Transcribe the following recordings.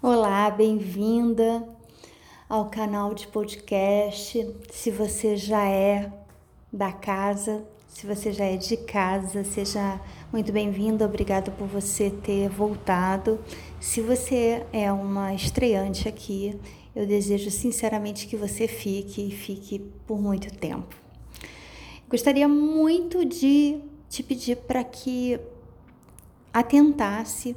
Olá, bem-vinda ao canal de podcast. Se você já é da casa, se você já é de casa, seja muito bem-vindo. Obrigada por você ter voltado. Se você é uma estreante aqui, eu desejo sinceramente que você fique e fique por muito tempo. Gostaria muito de te pedir para que atentasse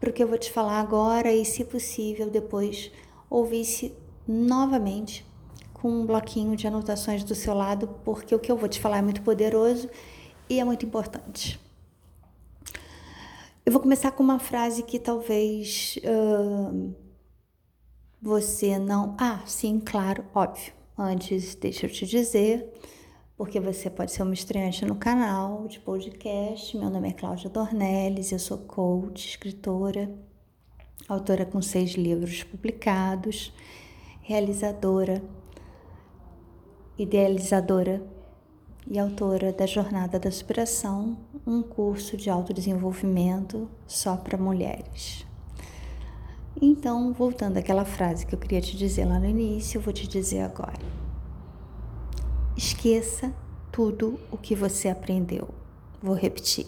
para o que eu vou te falar agora e, se possível, depois ouvisse novamente com um bloquinho de anotações do seu lado, porque o que eu vou te falar é muito poderoso e é muito importante. Eu vou começar com uma frase que talvez uh, você não. Ah, sim, claro, óbvio. Antes, deixa eu te dizer porque você pode ser uma estreante no canal de podcast. Meu nome é Cláudia Dornelles, eu sou coach, escritora, autora com seis livros publicados, realizadora, idealizadora e autora da Jornada da Superação, um curso de autodesenvolvimento só para mulheres. Então, voltando àquela frase que eu queria te dizer lá no início, eu vou te dizer agora. Esqueça tudo o que você aprendeu. Vou repetir.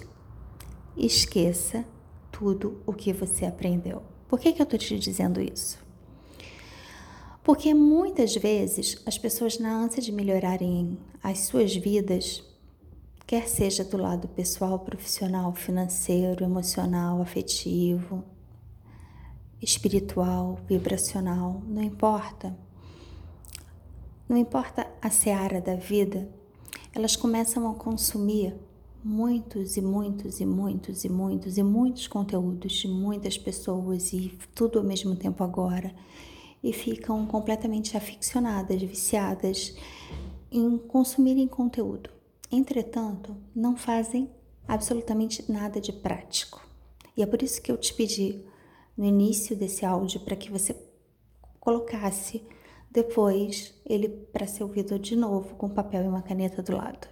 Esqueça tudo o que você aprendeu. Por que, que eu estou te dizendo isso? Porque muitas vezes as pessoas, na ânsia de melhorarem as suas vidas, quer seja do lado pessoal, profissional, financeiro, emocional, afetivo, espiritual, vibracional, não importa não importa a seara da vida, elas começam a consumir muitos e muitos e muitos e muitos e muitos conteúdos de muitas pessoas e tudo ao mesmo tempo agora e ficam completamente aficionadas, viciadas em consumirem conteúdo. Entretanto, não fazem absolutamente nada de prático. E é por isso que eu te pedi no início desse áudio para que você colocasse depois ele para ser ouvido de novo com papel e uma caneta do lado.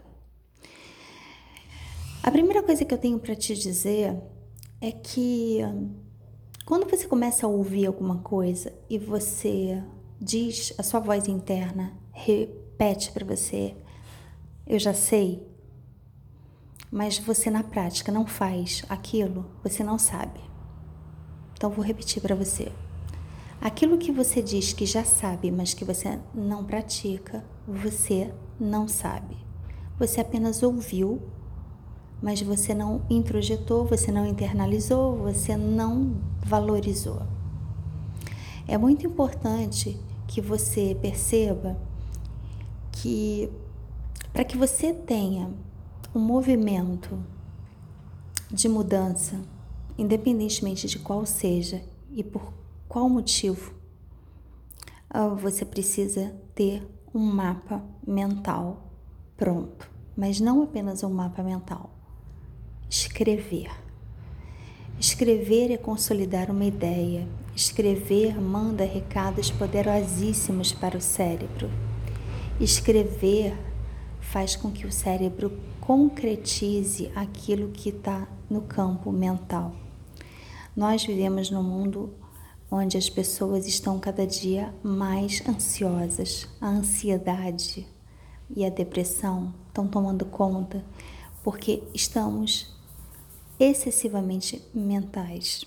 A primeira coisa que eu tenho para te dizer é que quando você começa a ouvir alguma coisa e você diz, a sua voz interna repete para você, eu já sei, mas você na prática não faz aquilo, você não sabe. Então vou repetir para você. Aquilo que você diz que já sabe, mas que você não pratica, você não sabe. Você apenas ouviu, mas você não introjetou, você não internalizou, você não valorizou. É muito importante que você perceba que para que você tenha um movimento de mudança, independentemente de qual seja e por qual motivo? Ah, você precisa ter um mapa mental pronto, mas não apenas um mapa mental. Escrever. Escrever é consolidar uma ideia. Escrever manda recados poderosíssimos para o cérebro. Escrever faz com que o cérebro concretize aquilo que está no campo mental. Nós vivemos num mundo onde as pessoas estão cada dia mais ansiosas. A ansiedade e a depressão estão tomando conta porque estamos excessivamente mentais.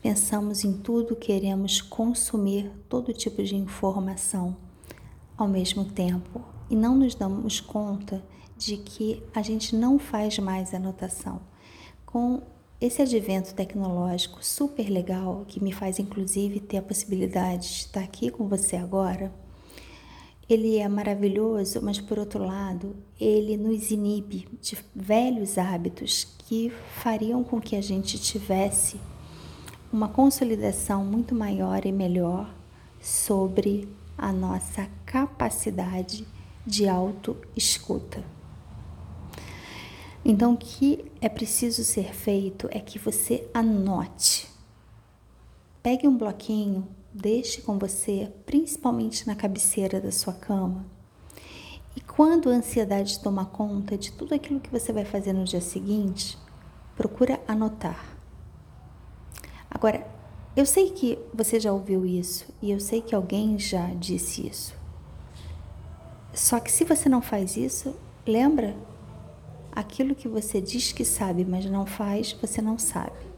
Pensamos em tudo, queremos consumir todo tipo de informação ao mesmo tempo e não nos damos conta de que a gente não faz mais anotação. Com esse advento tecnológico super legal, que me faz inclusive ter a possibilidade de estar aqui com você agora, ele é maravilhoso, mas por outro lado, ele nos inibe de velhos hábitos que fariam com que a gente tivesse uma consolidação muito maior e melhor sobre a nossa capacidade de autoescuta. Então, o que é preciso ser feito é que você anote. Pegue um bloquinho, deixe com você, principalmente na cabeceira da sua cama. E quando a ansiedade toma conta de tudo aquilo que você vai fazer no dia seguinte, procura anotar. Agora, Eu sei que você já ouviu isso e eu sei que alguém já disse isso. Só que se você não faz isso, lembra? Aquilo que você diz que sabe, mas não faz, você não sabe.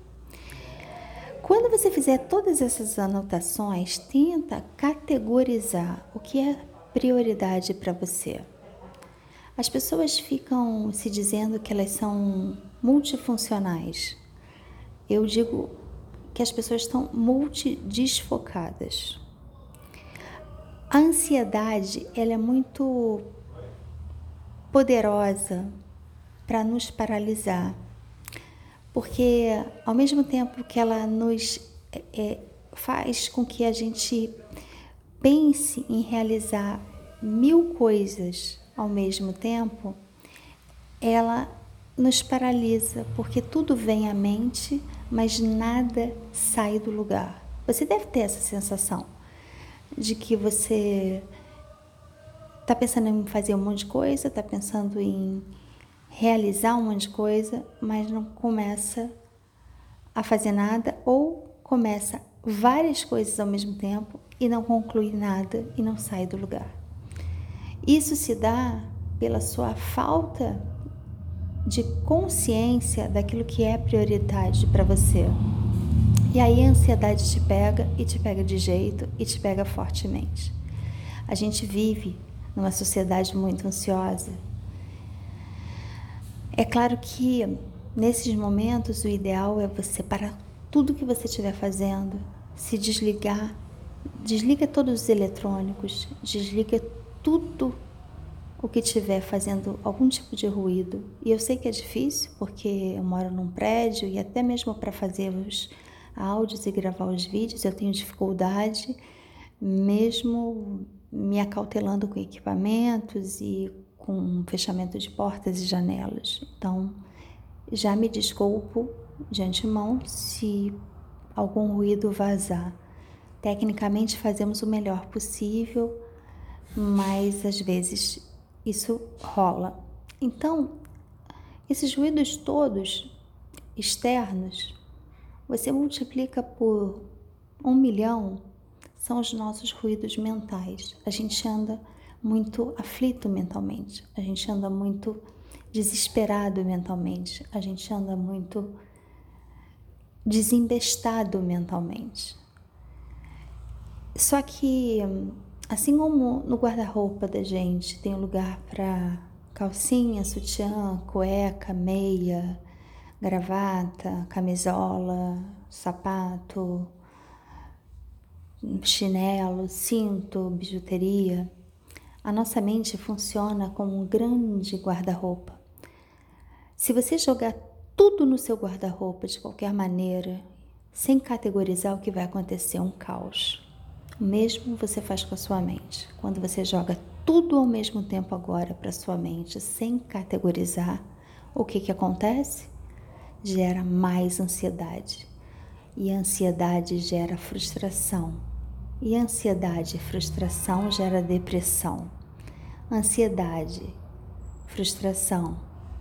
Quando você fizer todas essas anotações, tenta categorizar o que é prioridade para você. As pessoas ficam se dizendo que elas são multifuncionais. Eu digo que as pessoas estão multidisfocadas. A ansiedade, ela é muito poderosa para nos paralisar, porque ao mesmo tempo que ela nos é, faz com que a gente pense em realizar mil coisas ao mesmo tempo, ela nos paralisa, porque tudo vem à mente, mas nada sai do lugar. Você deve ter essa sensação de que você está pensando em fazer um monte de coisa, está pensando em realizar um monte de coisa, mas não começa a fazer nada ou começa várias coisas ao mesmo tempo e não conclui nada e não sai do lugar. Isso se dá pela sua falta de consciência daquilo que é prioridade para você. E aí a ansiedade te pega e te pega de jeito e te pega fortemente. A gente vive numa sociedade muito ansiosa. É claro que nesses momentos o ideal é você parar tudo que você estiver fazendo, se desligar, desliga todos os eletrônicos, desliga tudo o que estiver fazendo algum tipo de ruído. E eu sei que é difícil, porque eu moro num prédio e até mesmo para fazer os áudios e gravar os vídeos eu tenho dificuldade, mesmo me acautelando com equipamentos e com fechamento de portas e janelas. Então, já me desculpo de antemão se algum ruído vazar. Tecnicamente fazemos o melhor possível mas às vezes isso rola. Então, esses ruídos todos externos, você multiplica por um milhão, são os nossos ruídos mentais. A gente anda muito aflito mentalmente, a gente anda muito desesperado mentalmente, a gente anda muito desembestado mentalmente. Só que Assim como no guarda-roupa da gente tem lugar para calcinha, sutiã, cueca, meia, gravata, camisola, sapato, chinelo, cinto, bijuteria, a nossa mente funciona como um grande guarda-roupa. Se você jogar tudo no seu guarda-roupa de qualquer maneira, sem categorizar o que vai acontecer, é um caos. O mesmo você faz com a sua mente. Quando você joga tudo ao mesmo tempo agora para sua mente, sem categorizar, o que, que acontece? Gera mais ansiedade. E a ansiedade gera frustração. E ansiedade e frustração gera depressão. Ansiedade, frustração,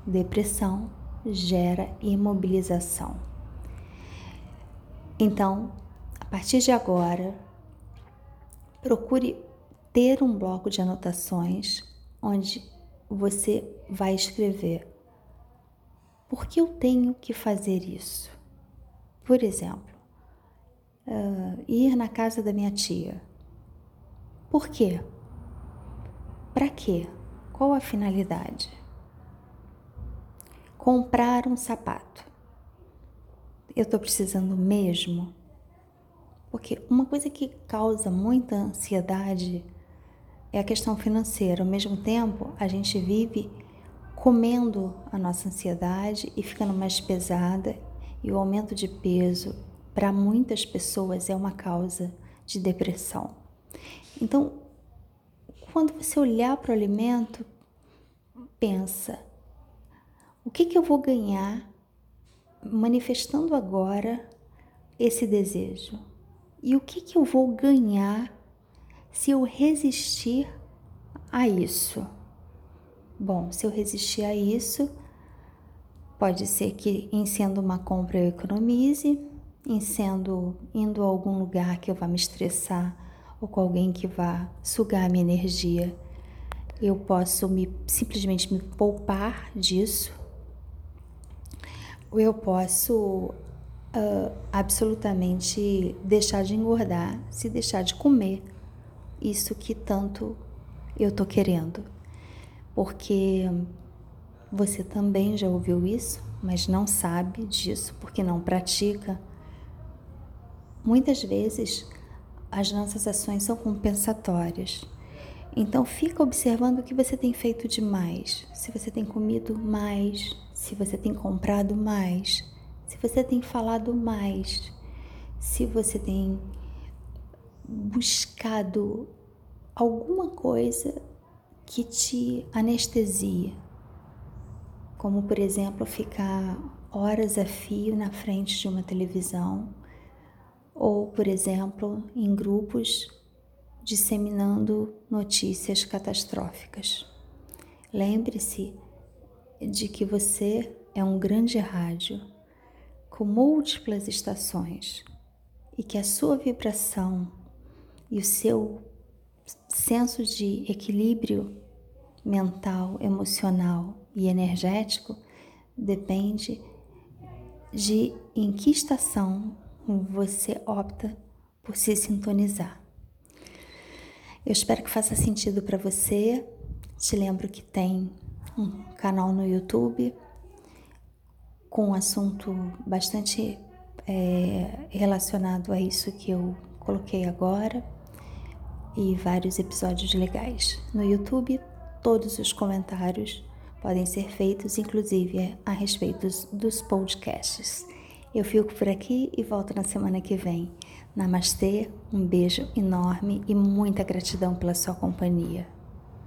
depressão gera imobilização. Então, a partir de agora, Procure ter um bloco de anotações onde você vai escrever por que eu tenho que fazer isso. Por exemplo, uh, ir na casa da minha tia. Por quê? Para quê? Qual a finalidade? Comprar um sapato. Eu estou precisando mesmo? Porque uma coisa que causa muita ansiedade é a questão financeira. Ao mesmo tempo, a gente vive comendo a nossa ansiedade e ficando mais pesada, e o aumento de peso, para muitas pessoas, é uma causa de depressão. Então, quando você olhar para o alimento, pensa: o que, que eu vou ganhar manifestando agora esse desejo? E o que, que eu vou ganhar se eu resistir a isso? Bom, se eu resistir a isso, pode ser que em sendo uma compra eu economize, em sendo indo a algum lugar que eu vá me estressar ou com alguém que vá sugar a minha energia. Eu posso me simplesmente me poupar disso. Ou eu posso uh, absolutamente deixar de engordar, se deixar de comer isso que tanto eu tô querendo. Porque você também já ouviu isso, mas não sabe disso porque não pratica. Muitas vezes as nossas ações são compensatórias. Então fica observando o que você tem feito demais. Se você tem comido mais, se você tem comprado mais, se você tem falado mais, se você tem buscado alguma coisa que te anestesia, como por exemplo ficar horas a fio na frente de uma televisão, ou por exemplo em grupos disseminando notícias catastróficas. Lembre-se de que você é um grande rádio com múltiplas estações e que a sua vibração e o seu senso de equilíbrio mental, emocional e energético depende de em que estação você opta por se sintonizar. Eu espero que faça sentido para você. Te lembro que tem um canal no YouTube com um assunto bastante é, relacionado a isso que eu coloquei agora e vários episódios legais. No YouTube, todos os comentários podem ser feitos, inclusive a respeito dos podcasts. Eu fico por aqui e volto na semana que vem. Namastê, um beijo enorme e muita gratidão pela sua companhia.